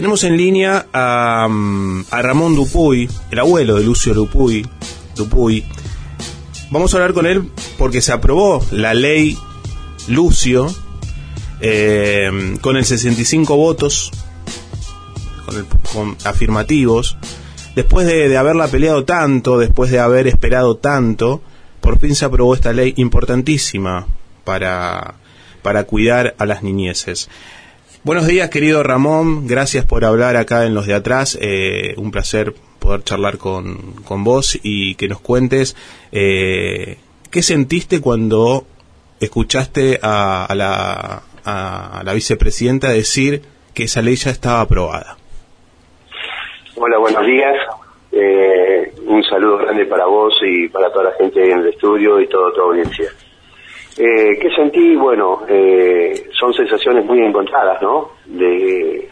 Tenemos en línea a, mm, a Ramón Dupuy, el abuelo de Lucio Dupuy. Dupuy. Vamos a hablar con él porque se aprobó la ley Lucio eh, con el 65 votos con el- con afirmativos. Después de, de haberla peleado tanto, después de haber esperado tanto, por fin se aprobó esta ley importantísima para, para cuidar a las niñeces. Buenos días, querido Ramón. Gracias por hablar acá en los de atrás. Eh, un placer poder charlar con, con vos y que nos cuentes eh, qué sentiste cuando escuchaste a, a la, a la vicepresidenta decir que esa ley ya estaba aprobada. Hola, buenos días. Eh, un saludo grande para vos y para toda la gente en el estudio y toda tu audiencia. Eh, ¿Qué sentí? Bueno, eh, son sensaciones muy encontradas, ¿no? De,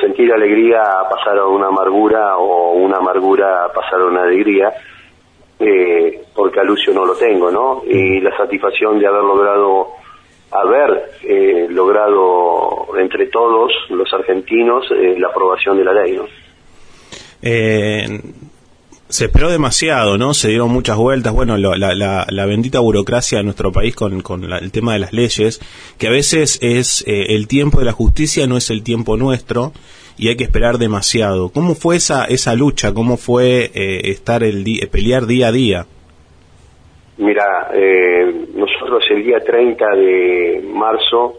sentir alegría a pasar a una amargura o una amargura a pasar a una alegría, eh, porque a Lucio no lo tengo, ¿no? Y la satisfacción de haber logrado, haber eh, logrado entre todos los argentinos eh, la aprobación de la ley, ¿no? Se esperó demasiado, ¿no? Se dieron muchas vueltas. Bueno, la, la- la bendita burocracia de nuestro país con, con la- el tema de las leyes, que a veces es eh, el tiempo de la justicia, no es el tiempo nuestro, y hay que esperar demasiado. ¿Cómo fue esa, esa lucha? ¿Cómo fue eh, estar el pelear día a día? Mira, eh, nosotros el día 30 de marzo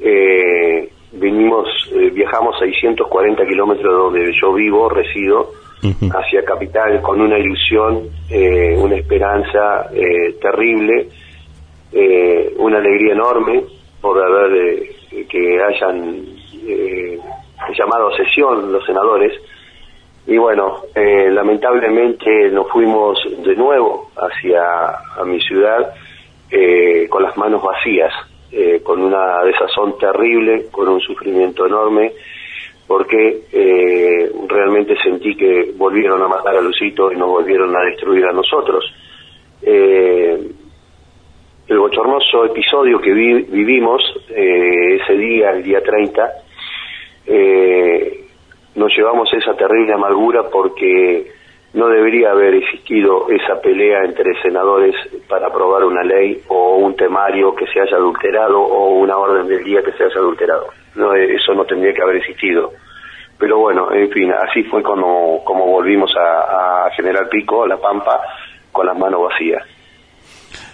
eh, vinimos, eh, viajamos 640 kilómetros de donde yo vivo, resido, Hacia Capital con una ilusión, eh, una esperanza eh, terrible, eh, una alegría enorme por haber eh, que hayan eh, llamado a sesión los senadores. Y bueno, lamentablemente nos fuimos de nuevo hacia a mi ciudad con las manos vacías, con una desazón terrible, con un sufrimiento enorme, porque eh, realmente sentí que volvieron a matar a Lucito y nos volvieron a destruir a nosotros. Eh, el bochornoso episodio que vi- vivimos eh, ese día, el día 30, eh, nos llevamos esa terrible amargura porque no debería haber existido esa pelea entre senadores para aprobar una ley o un temario que se haya adulterado o una orden del día que se haya adulterado. No, eso no tendría que haber existido. Pero bueno, en fin, así fue como, como volvimos a, a General Pico, a La Pampa, con las manos vacías.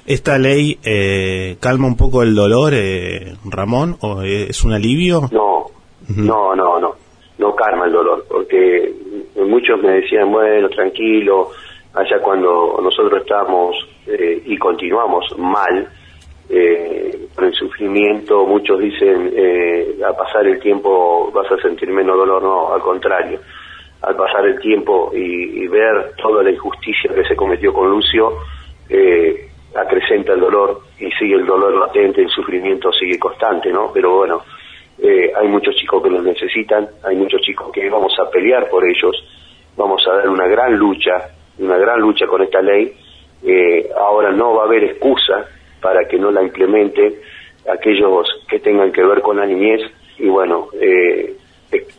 ¿Esta ley eh, calma un poco el dolor, eh, Ramón? ¿O es un alivio? No, no, no, no, no calma el dolor, porque muchos me decían, bueno, tranquilo, allá cuando nosotros estamos eh, y continuamos mal, eh, el sufrimiento, muchos dicen, eh, al pasar el tiempo vas a sentir menos dolor, no, al contrario, al pasar el tiempo y, y ver toda la injusticia que se cometió con Lucio, eh, acrecenta el dolor y sigue el dolor latente, el sufrimiento sigue constante, ¿no? Pero bueno, eh, hay muchos chicos que los necesitan, hay muchos chicos que vamos a pelear por ellos, vamos a dar una gran lucha, una gran lucha con esta ley. Eh, ahora no va a haber excusa para que no la implementen aquellos que tengan que ver con la niñez y bueno, eh,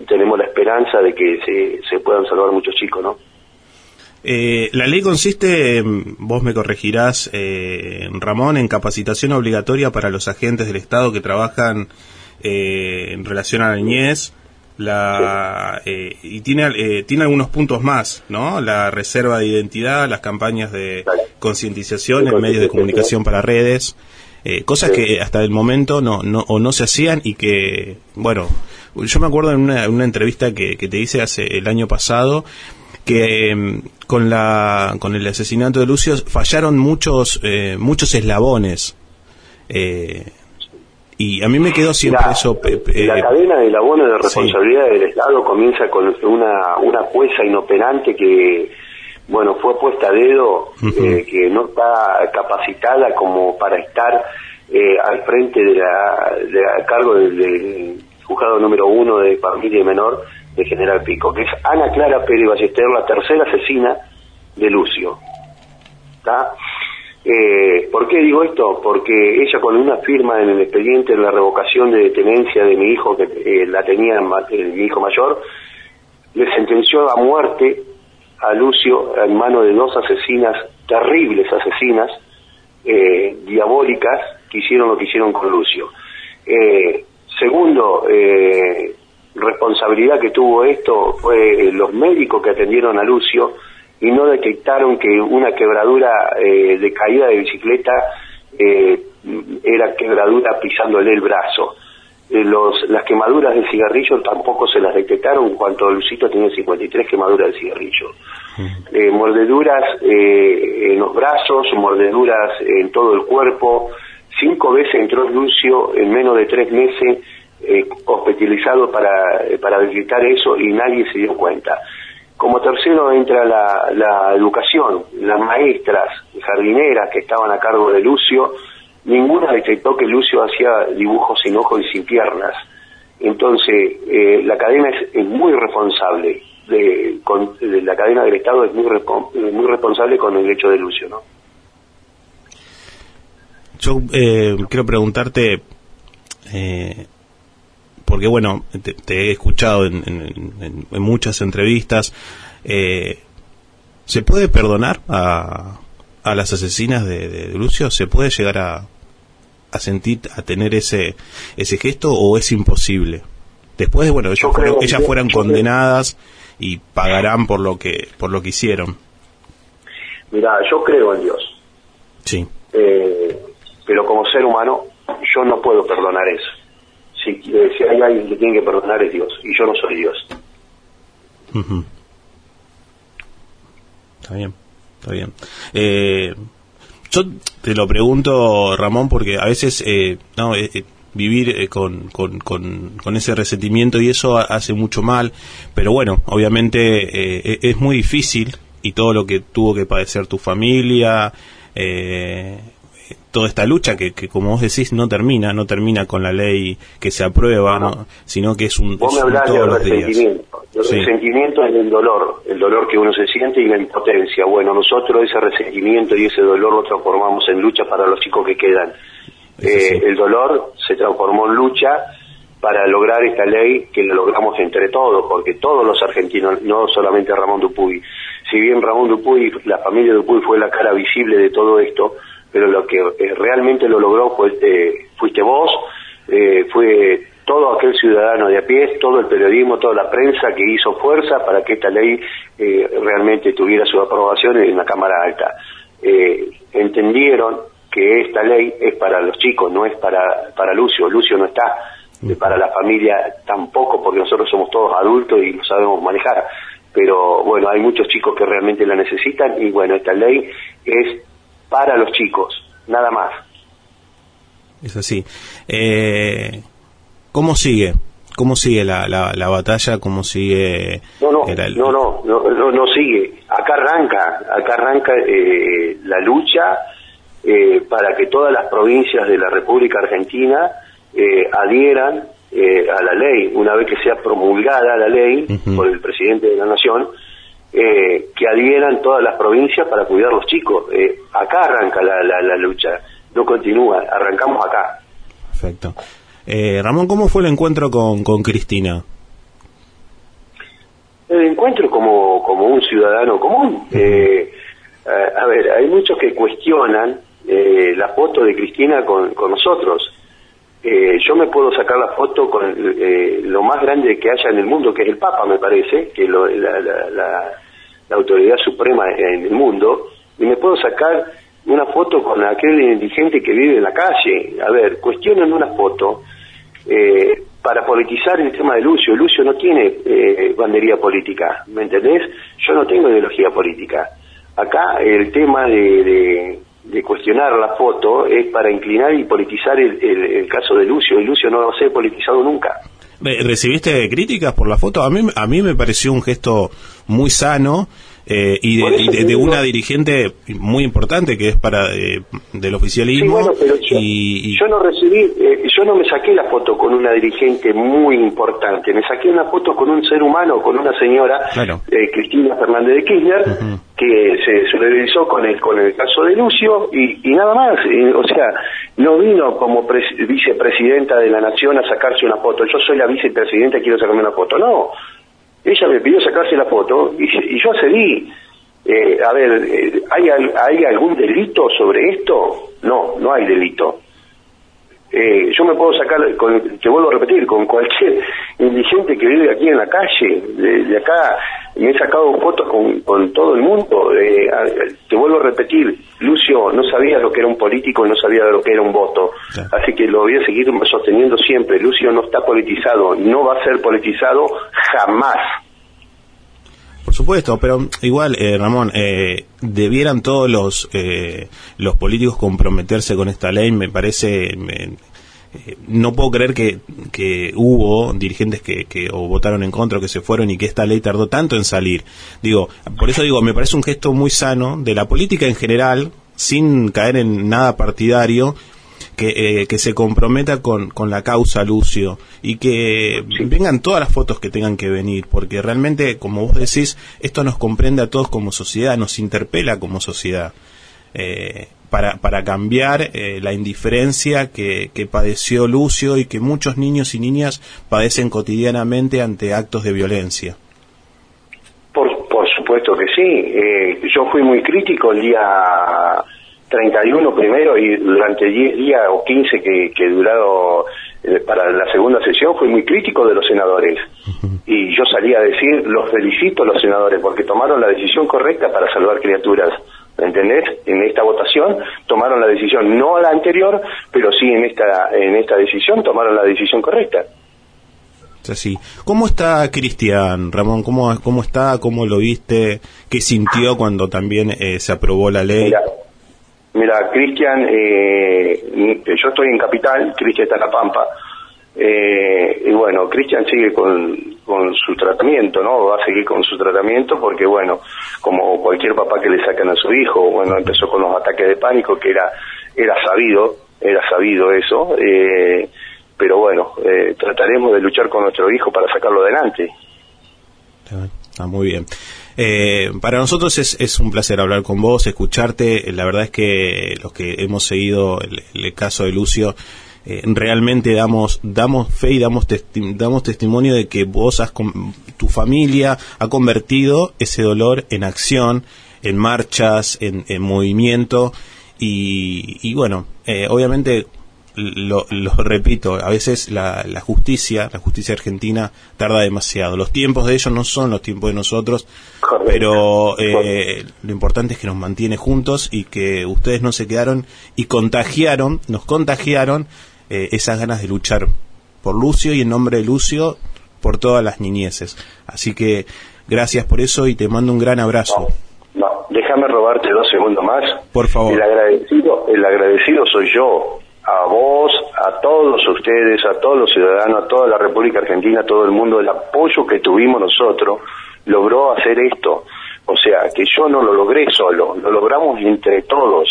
tenemos la esperanza de que se, puedan salvar muchos chicos, ¿no? Eh, la ley consiste, mm, vos me corregirás, eh, Ramón, en capacitación obligatoria para los agentes del Estado que trabajan eh, en relación a la niñez. La, eh, y tiene, eh, tiene algunos puntos más, ¿no? La reserva de identidad, las campañas de concientización en medios de comunicación para redes, eh, cosas que hasta el momento no, no, o no se hacían y que, bueno, yo me acuerdo en una, en una entrevista que, que te hice hace el año pasado, que em, con la con el asesinato de Lucio fallaron muchos eh, muchos eslabones Eh, y a mí me quedó siempre La- eso pe- la eh, cadena del abono de responsabilidad del Estado comienza con una, una jueza inoperante que, bueno, fue puesta a dedo, eh, que no está capacitada como para estar eh, al frente de la, de a cargo del, del juzgado número uno de familia y menor de General Pico, que es Ana Clara Pérez Ballester, la tercera asesina de Lucio. ¿Está? Eh, ¿Por qué digo esto? Porque ella con una firma en el expediente de la revocación de tenencia de mi hijo, que eh, la tenía mi hijo mayor, le sentenció a muerte a Lucio en mano de dos asesinas, terribles asesinas, eh, diabólicas, que hicieron lo que hicieron con Lucio. Eh, segundo, eh, responsabilidad que tuvo esto fue los médicos que atendieron a Lucio y no detectaron que una quebradura de caída de bicicleta era quebradura pisándole el brazo. Los, las quemaduras de cigarrillo tampoco se las detectaron en cuanto Lucito tenía 53 quemaduras de cigarrillo. Eh, mordeduras eh, en los brazos, mordeduras en todo el cuerpo. Cinco veces entró Lucio en menos de tres meses eh, hospitalizado para, para visitar eso y nadie se dio cuenta. Como tercero entra la, educación, las maestras, jardineras que estaban a cargo de Lucio, ninguna detectó que Lucio hacía dibujos sin ojos y sin piernas. Entonces, eh, la cadena es, muy responsable, de, la cadena del Estado es muy, muy responsable con el hecho de Lucio, ¿no? Yo eh, quiero preguntarte, eh, porque bueno, te, he escuchado en, muchas entrevistas, ¿se puede perdonar a, a las asesinas de, Lucio? ¿Se puede llegar a, a sentir, a tener ese, ese gesto o es imposible? Después de, bueno, ellas, fueron, ellas fueran condenadas y pagarán por lo que, por lo que hicieron. Mira, yo creo en Dios. Sí. Eh, pero como ser humano, yo no puedo perdonar eso. Si, eh, si hay alguien que tiene que perdonar es Dios, y yo no soy Dios. Está bien. Está bien. Eh, yo te lo pregunto, Ramón, porque a veces eh, no, eh, eh, vivir con, con, con, ese resentimiento y eso hace mucho mal, pero bueno, obviamente es muy difícil y todo lo que tuvo que padecer tu familia, eh, toda esta lucha que, que, como vos decís, no termina, no termina con la ley que se aprueba, no. sino que es un, vos me hablás del resentimiento. El resentimiento es el dolor, el dolor que uno se siente y la impotencia. Bueno, nosotros ese resentimiento y ese dolor lo transformamos en lucha para los chicos que quedan. Eh, el dolor se transformó en lucha para lograr esta ley que la logramos entre todos, porque todos los argentinos, no solamente Ramón Dupuy, si bien Ramón Dupuy, la familia Dupuy fue la cara visible de todo esto, pero lo que eh, realmente lo logró fue, eh, fuiste vos, eh, fue todo aquel ciudadano de a pie, todo el periodismo, toda la prensa que hizo fuerza para que esta ley realmente tuviera su aprobación en la Cámara Alta. entendieron que esta ley es para los chicos, no es para, para Lucio. Lucio no está para la familia tampoco, porque nosotros somos todos adultos y lo sabemos manejar. Pero bueno, hay muchos chicos que realmente la necesitan y bueno, esta ley es para los chicos, nada más. Es así. Eh, ¿Cómo sigue? ¿Cómo sigue la, la, batalla? ¿Cómo sigue? No, no, no, no, no, sigue. Acá arranca, acá arranca eh, la lucha eh, para que todas las provincias de la República Argentina eh, adhieran a la ley. Una vez que sea promulgada la ley por el presidente de la Nación, eh, que adhieran todas las provincias para cuidar a los chicos. Eh, acá arranca la, la, lucha, no continúa, arrancamos acá. Perfecto. Eh, Ramón, ¿cómo fue el encuentro con, con Cristina? El encuentro como, como un ciudadano común. Eh, a, ver, hay muchos que cuestionan la foto de Cristina con, con nosotros. Yo me puedo sacar la foto con lo más grande que haya en el mundo, que es el Papa, me parece, que lo, la, autoridad suprema en el mundo, y me puedo sacar una foto con aquel indigente que vive en la calle. A ver, cuestionan una foto eh, para politizar el tema de Lucio. Lucio no tiene eh, bandería política, ¿me entendés? Yo no tengo ideología política. Acá el tema de, cuestionar la foto es para inclinar y politizar el, el, caso de Lucio, y Lucio no va a ser politizado nunca. ¿Recibiste críticas por la foto? A mí, a mí me pareció un gesto muy sano eh, y, de, una dirigente muy importante que es para eh, del oficialismo. y, yo, no recibí, eh, yo no me saqué la foto con una dirigente muy importante, me saqué una foto con un ser humano, con una señora, Cristina Fernández de Kirchner, que se solidarizó con el, con el caso de Lucio y, nada más. o sea, no vino como vicepresidenta de la Nación a sacarse una foto. Yo soy la vicepresidenta y quiero sacarme una foto. No ella me pidió sacarse la foto y, yo accedí. Eh, a ver, eh, ¿hay, ¿hay algún delito sobre esto? No, no hay delito. Eh, yo me puedo sacar, te vuelvo a repetir, con cualquier indigente que vive aquí en la calle, de, acá, me he sacado fotos con, todo el mundo. Eh, te vuelvo a repetir, Lucio no sabía lo que era un político y no sabía lo que era un voto. Así que lo voy a seguir sosteniendo siempre. Lucio no está politizado, no va a ser politizado jamás. Por supuesto, pero igual, eh, Ramón, eh, debieran todos los eh, los políticos comprometerse con esta ley. Me parece, no puedo creer que, que hubo dirigentes que, que o votaron en contra o que se fueron y que esta ley tardó tanto en salir. Digo, por eso digo, me parece un gesto muy sano de la política en general, sin caer en nada partidario que, eh, que se comprometa con, con, la causa, Lucio, y que vengan todas las fotos que tengan que venir, porque realmente, como vos decís, esto nos comprende a todos como sociedad, nos interpela como sociedad. Eh, para, para cambiar eh, la indiferencia que, que, padeció Lucio y que muchos niños y niñas padecen cotidianamente ante actos de violencia. Por, por supuesto que sí. yo fui muy crítico el día 31 primero y durante 10 días o 15 que, que durado eh, para la segunda sesión fui muy crítico de los senadores y yo salí a decir los felicito a los senadores porque tomaron la decisión correcta para salvar criaturas ¿entendés? En esta votación tomaron la decisión, no a la anterior, pero sí en esta en esta decisión tomaron la decisión correcta. Así. ¿Cómo está Cristian, Ramón? ¿Cómo, ¿Cómo está? ¿Cómo lo viste? ¿Qué sintió cuando también eh, se aprobó la ley? Mira, Cristian, eh, yo estoy en Capital, Cristian está en La Pampa, eh, y bueno, Cristian sigue con, con su tratamiento, ¿no? Va a seguir con su tratamiento porque, bueno, como cualquier papá que le sacan a su hijo, bueno, empezó con los ataques de pánico, que era, era sabido, era sabido eso, eh, pero bueno, eh, trataremos de luchar con nuestro hijo para sacarlo adelante. Está muy bien. Eh, para nosotros es, es, un placer hablar con vos, escucharte. La verdad es que los que hemos seguido el, caso de Lucio, eh, realmente damos, damos fe y damos, damos testimonio de que vos, has, tu familia ha convertido ese dolor en acción, en marchas, en, movimiento. Y, y bueno, eh, obviamente lo, repito, a veces la, justicia, la justicia argentina tarda demasiado. Los tiempos de ellos no son los tiempos de nosotros, pero eh, lo importante es que nos mantiene juntos y que ustedes no se quedaron y contagiaron, nos contagiaron eh, esas ganas de luchar por Lucio y en nombre de Lucio por todas las niñeces. Así que gracias por eso y te mando un gran abrazo. No, déjame robarte dos segundos más. Por favor. El agradecido, el agradecido soy yo a vos, a todos ustedes, a todos los ciudadanos, a toda la República Argentina, a todo el mundo, el apoyo que tuvimos nosotros logró hacer esto. O sea, que yo no lo logré solo, lo logramos entre todos.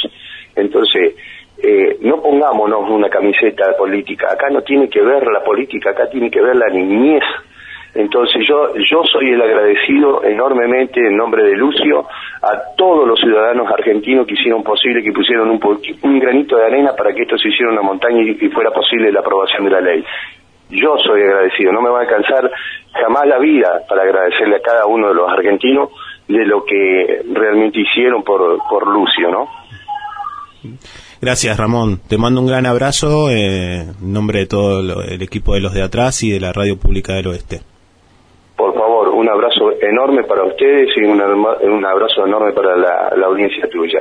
Entonces, eh, no pongámonos una camiseta política. Acá no tiene que ver la política, acá tiene que ver la niñez entonces yo, yo soy el agradecido enormemente en nombre de Lucio a todos los ciudadanos argentinos que hicieron posible, que pusieron un, un granito de arena para que esto se hiciera una montaña y, fuera posible la aprobación de la ley. Yo soy agradecido, no me va a alcanzar jamás la vida para agradecerle a cada uno de los argentinos de lo que realmente hicieron por, por Lucio, ¿no? Gracias, Ramón. Te mando un gran abrazo eh, en nombre de todo el equipo de los de atrás y de la Radio Pública del Oeste por favor, un abrazo enorme para ustedes y un, abrazo enorme para la, audiencia tuya.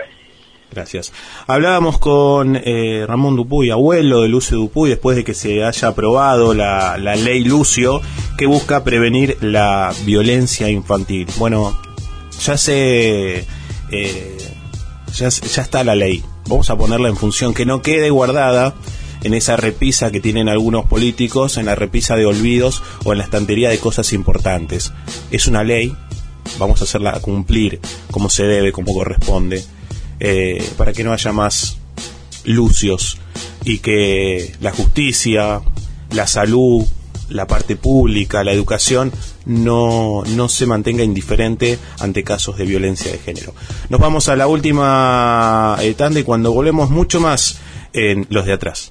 Gracias. Hablábamos con eh, Ramón Dupuy, abuelo de Lucio Dupuy, después de que se haya aprobado la, ley Lucio, que busca prevenir la violencia infantil. Bueno, ya se... Eh, ya, ya está la ley. Vamos a ponerla en función, que no quede guardada en esa repisa que tienen algunos políticos, en la repisa de olvidos o en la estantería de cosas importantes. Es una ley vamos a hacerla cumplir como se debe, como corresponde, eh, para que no haya más lucios y que la justicia, la salud, la parte pública, la educación, no, no se mantenga indiferente ante casos de violencia de género. Nos vamos a la última eh, tanda y cuando volvemos mucho más en los de atrás.